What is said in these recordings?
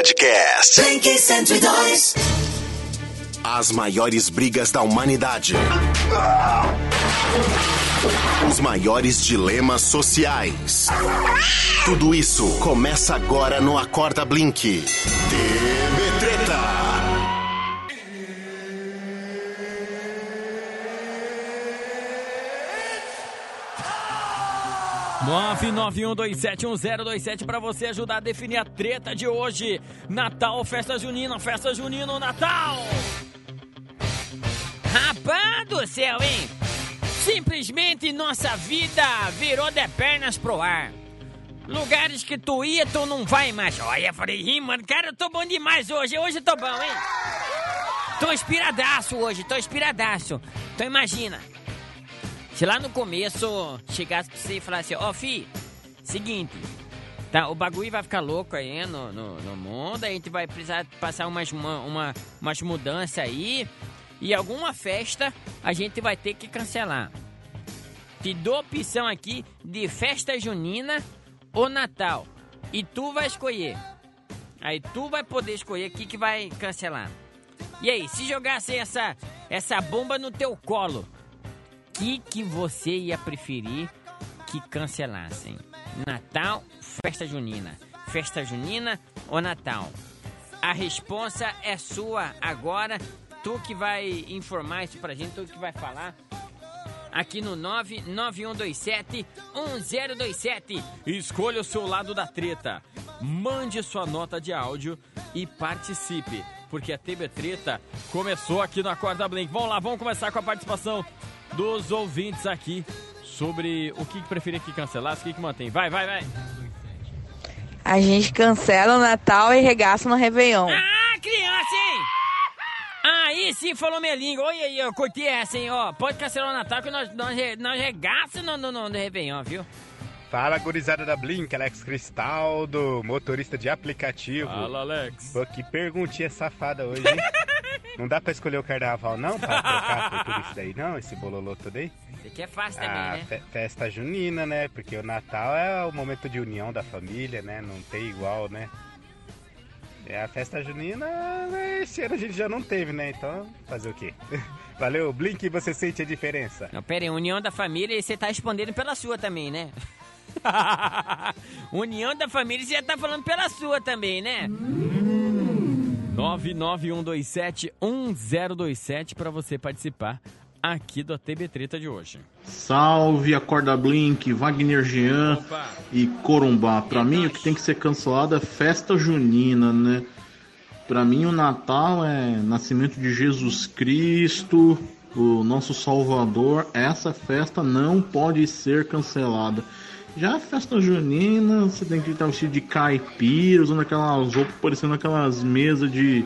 Podcast. Blink 102. As maiores brigas da humanidade. Os maiores dilemas sociais. Tudo isso começa agora no Acorda Blink. TV 991271027 para você ajudar a definir a treta de hoje. Natal, festa junina, festa junina, Natal. Rapaz do céu, hein? Simplesmente nossa vida virou de pernas pro ar. Lugares que tu ia, tu não vai mais. Olha, falei, ih, mano, cara, eu tô bom demais hoje. Hoje eu tô bom, hein? Tô inspiradaço hoje, tô inspiradaço. Então imagina, se lá no começo chegasse pra você e falasse, ó, fi, seguinte, tá, o bagulho vai ficar louco aí no, no, no mundo, a gente vai precisar passar umas, uma, uma, umas mudanças aí, e alguma festa a gente vai ter que cancelar. Te dou opção aqui de festa junina ou Natal, e tu vai escolher. Aí tu vai poder escolher o que, que vai cancelar. E aí, se jogasse essa, essa bomba no teu colo, que que você ia preferir que cancelassem? Natal, festa junina. Festa junina ou Natal? A resposta é sua agora. Tu que vai informar isso pra gente, tu que vai falar. Aqui no 99127 1027. Escolha o seu lado da treta. Mande sua nota de áudio e participe. Porque a TV Treta começou aqui no Acorda Blink. Vamos lá, vamos começar com a participação dos ouvintes aqui sobre o que preferia que cancelasse, o que, que mantém. Vai, vai, vai. A gente cancela o Natal e regaça no Réveillon. Ah, criança, hein? Aí sim falou minha língua. Olha aí, eu curti essa, hein? Ó, pode cancelar o Natal que nós, nós, nós regaça no, no, no, no Réveillon, viu? Fala, gurizada da Blink, Alex Cristaldo, motorista de aplicativo. Fala, Alex. Pô, que perguntinha safada hoje, hein? não dá pra escolher o carnaval, não? Pra trocar por tudo isso daí, não? Esse bololô todo aí? Isso aqui é fácil Ah, também, né? fe- festa junina, né? Porque o Natal é o momento de união da família, né? Não tem igual, né? É a festa junina, esse ano a gente já não teve, né? Então, fazer o quê? Valeu, Blink, você sente a diferença? Não, pera aí, união da família e você tá respondendo pela sua também, né? união da família você já tá falando pela sua também, né? 991271027 para você participar aqui do ATB Treta de hoje. Salve, Acorda Blink, Wagner Jean Opa. e Corumbá. Pra mim, o que tem que ser cancelado é festa junina, né? Pra mim, o Natal é nascimento de Jesus Cristo, o nosso Salvador. Essa festa não pode ser cancelada. Já a festa junina, você tem que estar vestido de caipira, usando aquelas roupas parecendo aquelas mesas de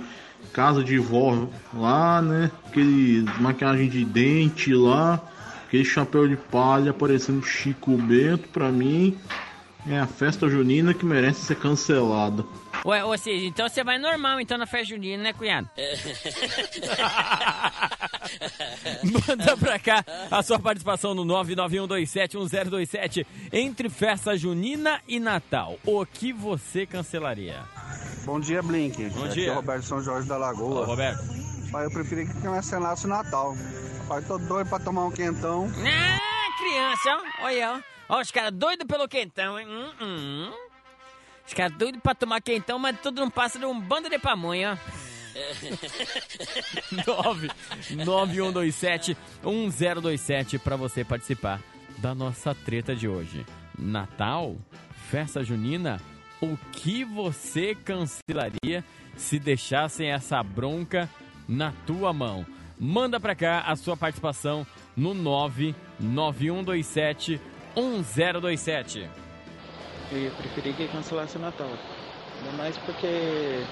casa de vó lá, né? Aquele maquiagem de dente lá, aquele chapéu de palha parecendo Chico Bento, pra mim é a festa junina que merece ser cancelada. Ué, ou seja, então você vai normal então na festa junina, né, cunhado? Manda pra cá a sua participação no 991271027 entre festa junina e Natal. O que você cancelaria? Bom dia, Blink. Bom Aqui dia. é o Roberto São Jorge da Ô, Lagoa. Roberto. Pai, eu preferi que cancelasse o Natal. Pai, tô doido pra tomar um quentão. Ah, criança, ó. olha, ó. Ó, os caras doidos pelo quentão, hein? Hum, hum. Os caras doidos pra tomar quentão, mas tudo não passa de um bando de pamonha, ó. 9 9127 1027 para você participar da nossa treta de hoje. Natal, festa junina, o que você cancelaria se deixassem essa bronca na tua mão? Manda pra cá a sua participação no 99127 1027. Eu ia preferir que cancelasse o Natal. Ainda mais porque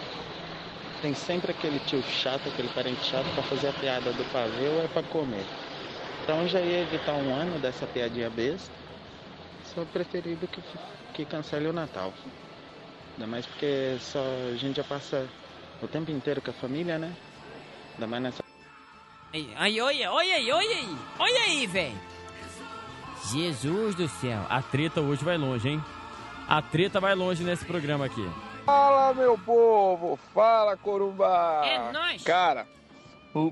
tem sempre aquele tio chato, aquele parente chato pra fazer a piada do pavê ou é pra comer. Então eu já ia evitar um ano dessa piadinha besta. Só preferido que, que cancele o Natal. Ainda mais porque só a gente já passa o tempo inteiro com a família, né? Ainda mais nessa Aí, aí, olha, olha aí, olha aí, olha aí, velho. Jesus do céu. A treta hoje vai longe, hein? A treta vai longe nesse programa aqui. Fala, meu povo! Fala, Corumbá! É nóis! Cara,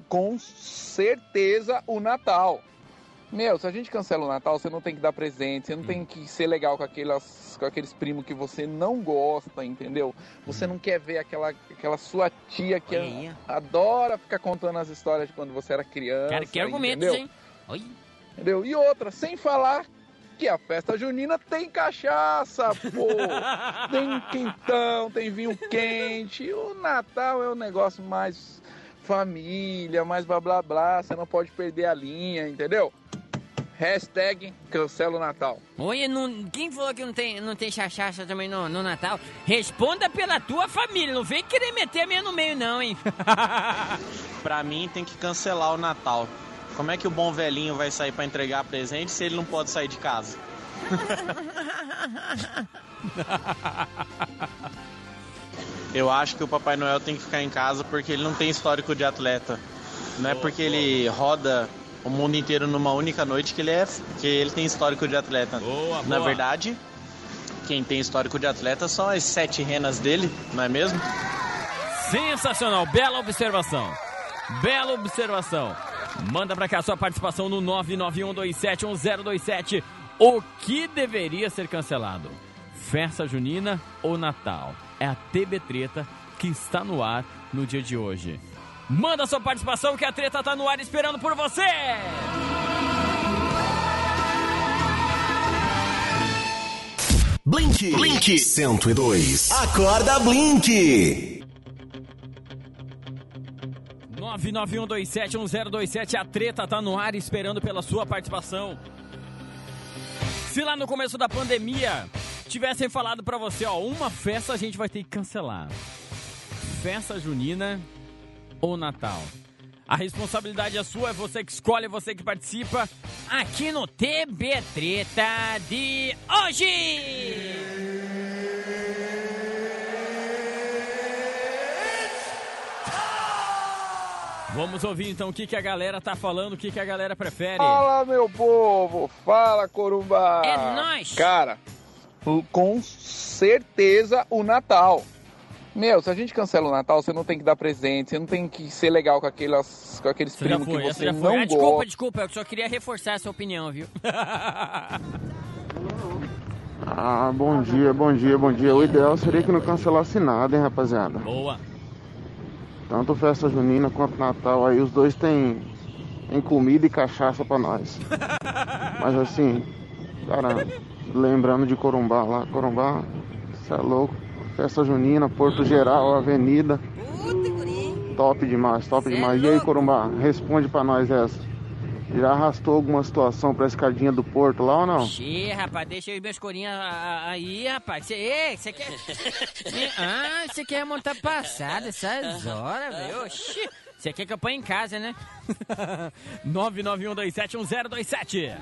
com certeza o Natal. Meu, se a gente cancela o Natal, você não tem que dar presente, você não tem que ser legal com, aquelas, com aqueles primos que você não gosta, entendeu? Você não quer ver aquela, aquela sua tia que aí. adora ficar contando as histórias de quando você era criança. Cara, que argumentos, entendeu? hein? Oi. Entendeu? E outra, sem falar que a festa junina tem cachaça, pô! tem quentão, tem vinho quente. O Natal é o negócio mais família, mais blá blá blá. Você não pode perder a linha, entendeu? Hashtag cancela o Natal. Oi, não, quem falou que não tem, não tem chachaça também no, no Natal? Responda pela tua família, não vem querer meter a minha no meio não, hein? Pra mim tem que cancelar o Natal. Como é que o bom velhinho vai sair pra entregar presente se ele não pode sair de casa? Eu acho que o Papai Noel tem que ficar em casa porque ele não tem histórico de atleta. Não é porque ele roda o mundo inteiro numa única noite que ele é que ele tem histórico de atleta. Boa, Na boa. verdade, quem tem histórico de atleta são as sete renas dele, não é mesmo? Sensacional, bela observação. Bela observação. Manda pra cá sua participação no 991271027. O que deveria ser cancelado? Festa junina ou Natal? É a TB Treta que está no ar no dia de hoje. Manda sua participação que a treta tá no ar esperando por você! Blink. Blink 102. Acorda Blink. 991271027, a treta tá no ar esperando pela sua participação. Se lá no começo da pandemia tivessem falado pra você, ó, uma festa a gente vai ter que cancelar. Festa junina ou Natal? A responsabilidade é sua, é você que escolhe, é você que participa aqui no TB Treta de hoje. Vamos ouvir então o que, que a galera tá falando, o que, que a galera prefere. Fala, meu povo! Fala, Corumbá! É nóis! Cara, com certeza o Natal. Meu, se a gente cancela o Natal, você não tem que dar presente, você não tem que ser legal com, aquelas, com aqueles já primos foi, que você já não foi. Ah, desculpa, gosta. desculpa, eu só queria reforçar essa opinião, viu? Ah, bom dia, bom dia, bom dia. O ideal seria que não cancelasse nada, hein, rapaziada. Boa. Tanto festa junina quanto Natal, aí os dois têm, têm comida e cachaça pra nós. Mas assim, cara, lembrando de Corumbá lá, Corumbá, cê é louco. Festa junina, Porto Geral, Avenida. Top demais, top demais. E aí, Corumbá, responde pra nós essa. Já arrastou alguma situação pra escadinha do Porto lá ou não? Xê, rapaz, deixa eu meus corinhas aí, rapaz. Cê, ei, você quer. Cê- ah, você quer montar passada essas horas, velho? Oxi. Você quer que eu ponha em casa, né? 991271027.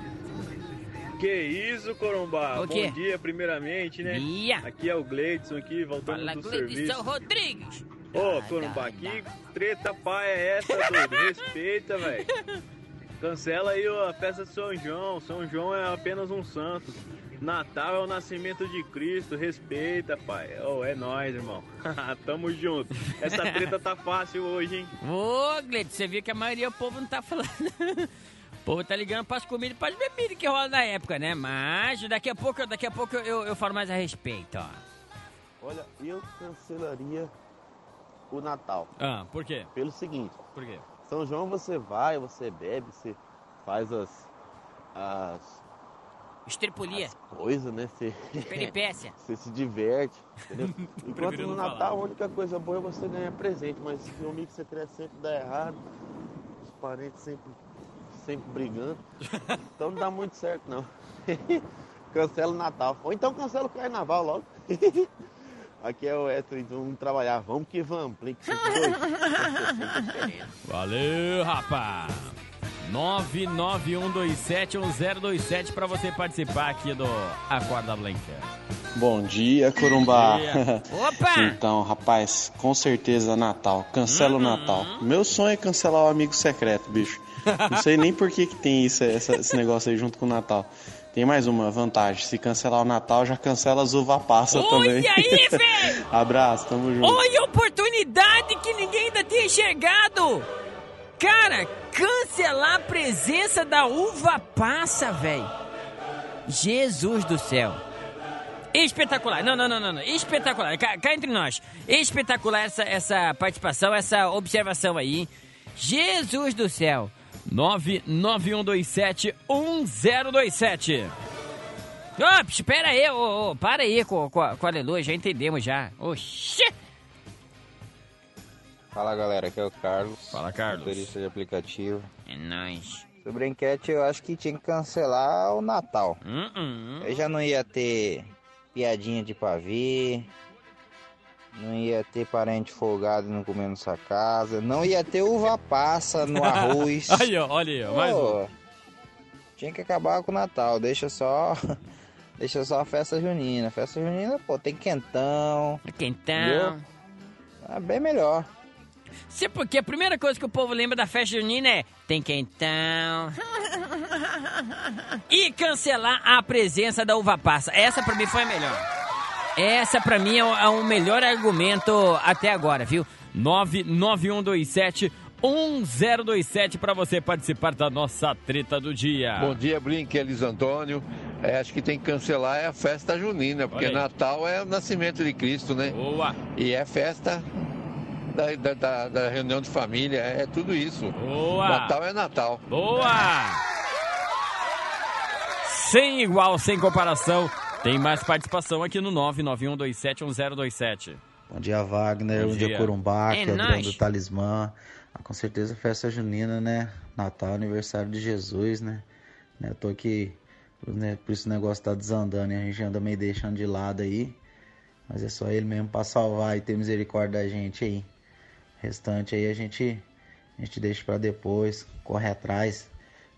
Que isso, Corumbá? O quê? Bom dia, primeiramente, né? Dia. Aqui é o Gleidson aqui, voltando Fala, do Gleidson serviço. Rodrigues. Ô, Corumbá, que treta pá é essa, doido? Respeita, velho. Cancela aí a festa de São João. São João é apenas um santo. Natal é o nascimento de Cristo. Respeita, pai. Ô, é nóis, irmão. Tamo junto. Essa treta tá fácil hoje, hein? Ô, Gleito, você viu que a maioria do povo não tá falando. o povo tá ligando pras comidas e pras bebidas que rola na época, né? Mas daqui a pouco, daqui a pouco eu, eu falo mais a respeito, ó. Olha, eu cancelaria o Natal. Ah, por quê? Pelo seguinte. Por quê? São João você vai, você bebe, você faz as, as Estripulia. coisas, né? Você, Peripécia. você se diverte, entendeu? Enquanto no Natal falar. a única coisa boa é você ganhar presente, mas o amigo secreto sempre dá errado, os parentes sempre, sempre brigando. Então não dá muito certo não. cancela o Natal. Ou então cancela o carnaval logo. Aqui é o Wesley, vamos trabalhar, vamos que vamos. Blink 102. Valeu, rapaz! 991271027 pra você participar aqui do Acorda Blanca. Bom dia, Corumbá. dia. Opa! então, rapaz, com certeza Natal. Cancela Uhum. o Natal. Meu sonho é cancelar o amigo secreto, bicho. Não sei nem por que, que tem isso, essa- esse negócio aí junto com o Natal. Tem mais uma vantagem. Se cancelar o Natal, já cancela as uva passa Olha também. aí, velho! Abraço, tamo junto. Olha a oportunidade que ninguém ainda tinha enxergado! Cara, cancelar a presença da uva passa, velho. Jesus do céu. Espetacular. Não, não, não, não. não. Espetacular. Cá, cá entre nós. Espetacular essa, essa participação, essa observação aí. Jesus do céu. 991271027. Ops, espera aí, ô, ô, para aí com, com, com a aleluia, já entendemos já. Oxê! Fala galera, aqui é o Carlos. Fala, Carlos. Motorista de aplicativo. É nóis. Sobre a enquete, eu acho que tinha que cancelar o Natal. Hum, Aí já não ia ter piadinha de pavê. Não ia ter parente folgado não comendo sua casa. Não ia ter uva passa no arroz. Olha aí, ó, mais um. Tinha que acabar com o Natal. Deixa só. Deixa só a festa junina. Festa junina, pô, tem quentão. Quentão. entendeu? É bem melhor. Sei porque a primeira coisa que o povo lembra da festa junina é tem quentão. E cancelar a presença da uva passa. Essa pra mim foi a melhor. Essa pra mim é o, é o melhor argumento até agora, viu? 99127 1027 pra você participar da nossa treta do dia. Bom dia, Blink, Elis Antônio. É, acho que tem que cancelar é a festa junina, porque. Natal é o nascimento de Cristo, né? Boa! E é festa da, da- da- da reunião de família, é, tudo isso. Boa! Natal é Natal. Boa! Sem igual, sem comparação. Tem mais participação aqui no 991271027. Bom dia, Wagner. Bom Bom dia, dia. Corumbá, É que é o dono do Talismã. Ah, com certeza festa junina, né? Natal, aniversário de Jesus, né? né? Eu tô aqui, né? por isso o negócio tá desandando e a gente anda meio deixando de lado aí. Mas é só ele mesmo pra salvar e ter misericórdia da gente aí. O restante aí a gente, a gente deixa pra depois, corre atrás.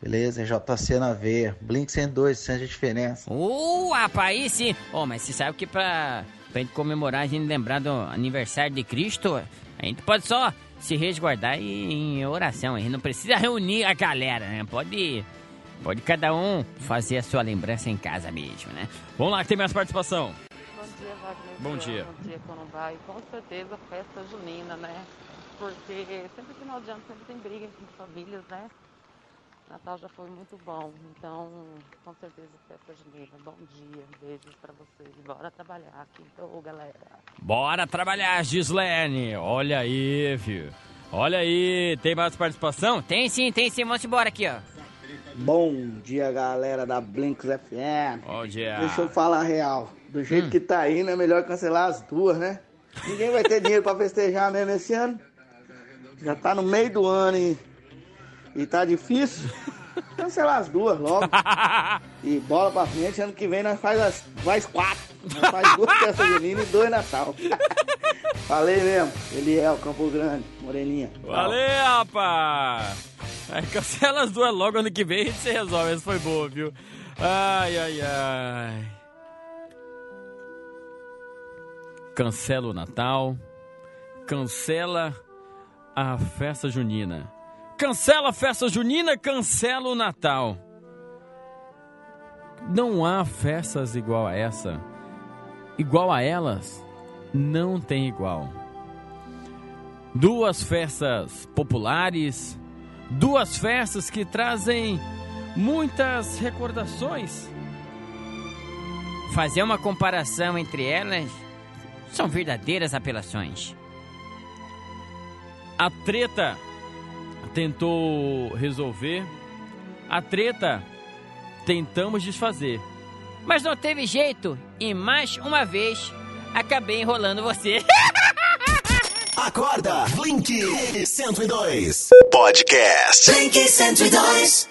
Beleza? JC na veia. Blink 102, sente a diferença. Uh, rapaz, aí sim. Ô, mas você sabe que pra, pra gente comemorar, a gente lembrar do aniversário de Cristo, a gente pode só se resguardar e- em oração. A gente não precisa reunir a galera, né? Pode, pode cada um fazer a sua lembrança em casa mesmo, né? Vamos lá, que tem mais participação. Bom dia, Wagner. Bom dia. Bom dia, Corumbá. E com certeza festa junina, né? Porque sempre final de ano sempre tem briga entre famílias, né? Natal já foi muito bom, então com certeza festa junina. Bom dia, beijos pra vocês. Bora trabalhar aqui, então, galera. Bora trabalhar, Gislene. Olha aí, viu? Olha aí, tem mais participação? Tem sim, tem sim. Vamos embora aqui, ó. Bom dia, galera da Blinks FM. Bom dia. Deixa eu falar a real. Do jeito que tá indo, é melhor cancelar as duas, né? Ninguém vai ter dinheiro pra festejar mesmo esse ano. Já tá no meio do ano e, e tá difícil. Cancelar as duas logo. E bola pra frente, ano que vem nós faz as faz quatro. Nós faz duas festas juninas e dois Natal. Falei mesmo. Ele é o Campo Grande, Moreninha. Valeu, rapaz! Aí cancela as duas logo ano que vem e a gente se resolve. Essa foi boa, viu? Ai, ai, ai. Cancela o Natal. Cancela a festa junina. Cancela a festa junina, cancela o Natal. Não há festas igual a essa. Igual a elas, não tem igual. Duas festas populares, duas festas que trazem muitas recordações. Fazer uma comparação entre elas são verdadeiras apelações. A treta tentou resolver, a treta tentamos desfazer. Mas não teve jeito e mais uma vez acabei enrolando você. Acorda, Blink 102. Podcast. Blink 102.